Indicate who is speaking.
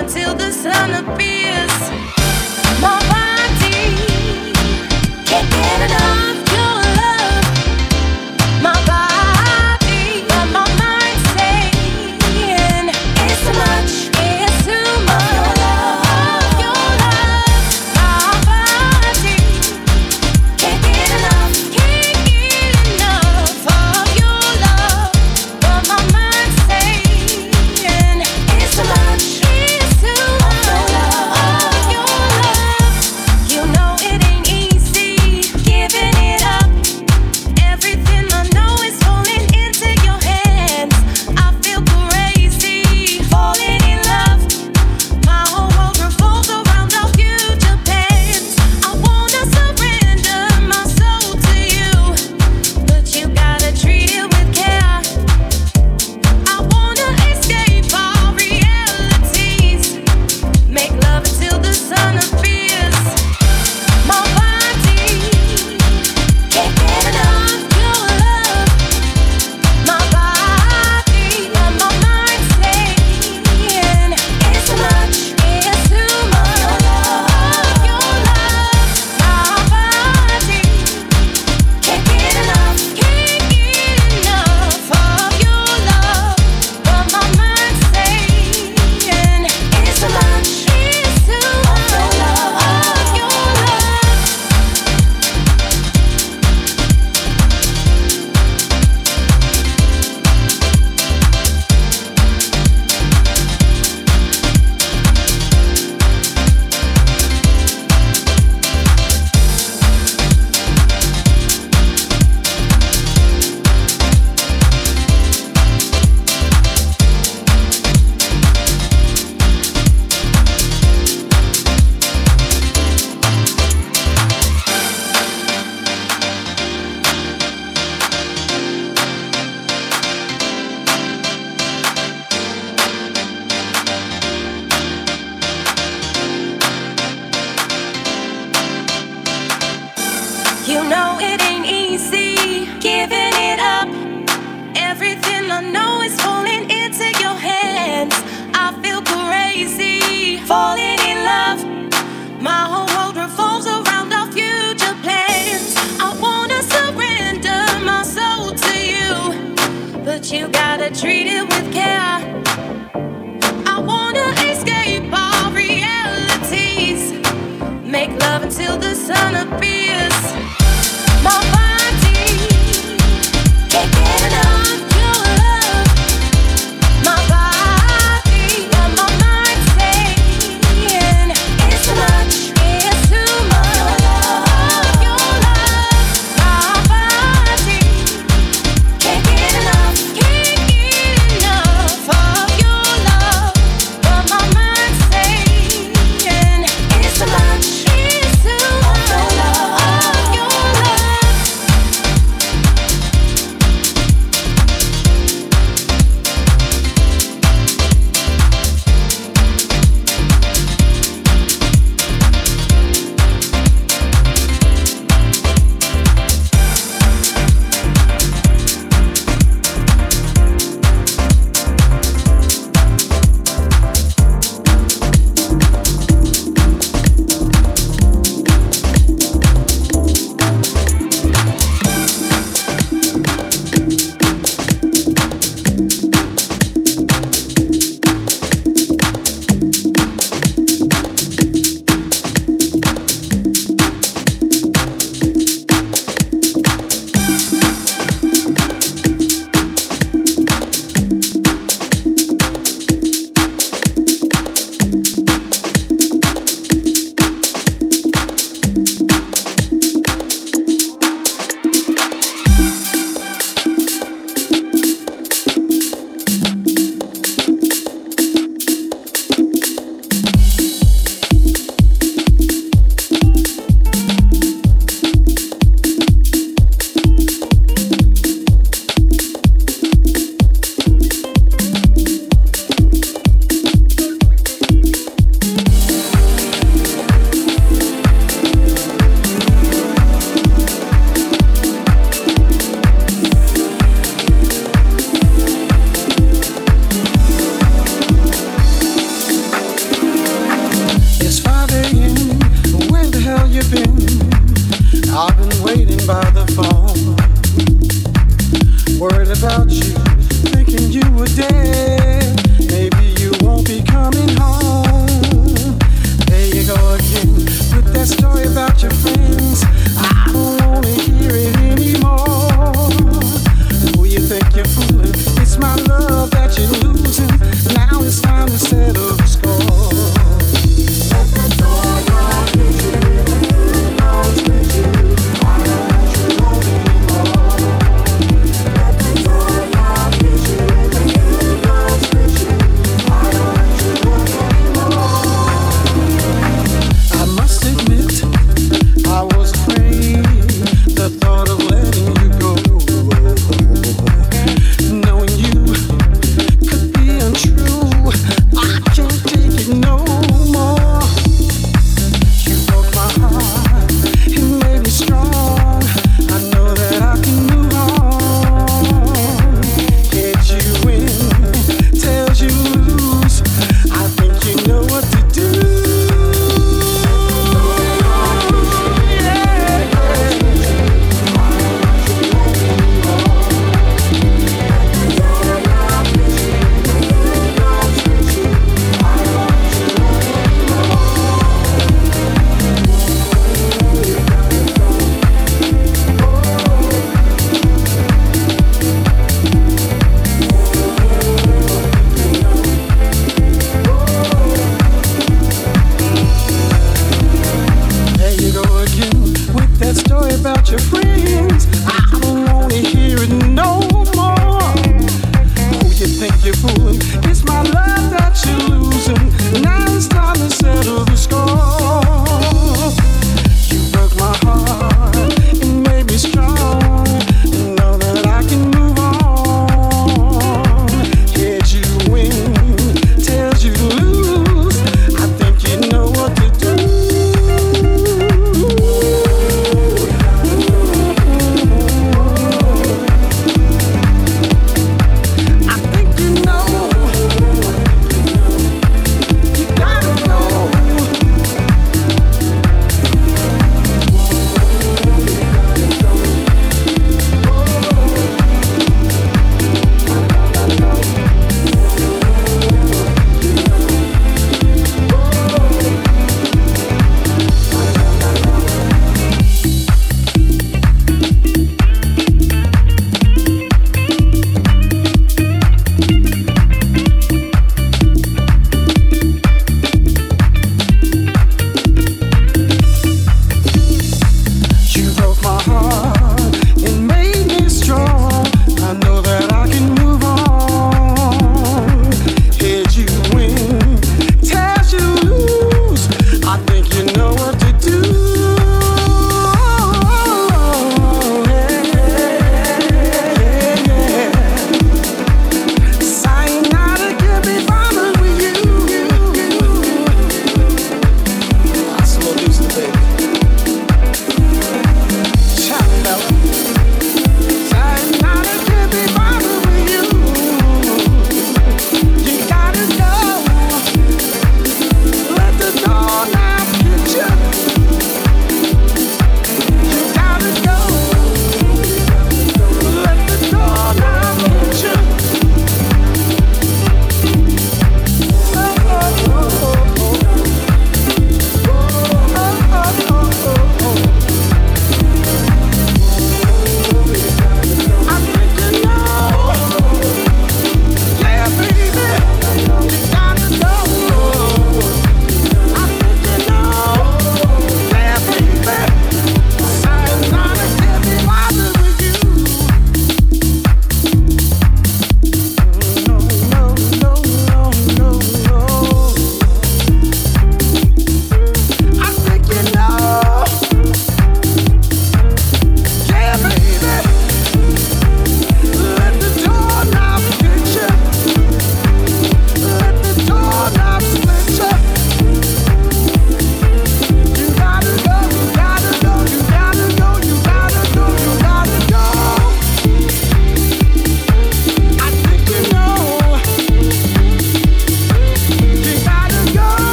Speaker 1: until the sun appears.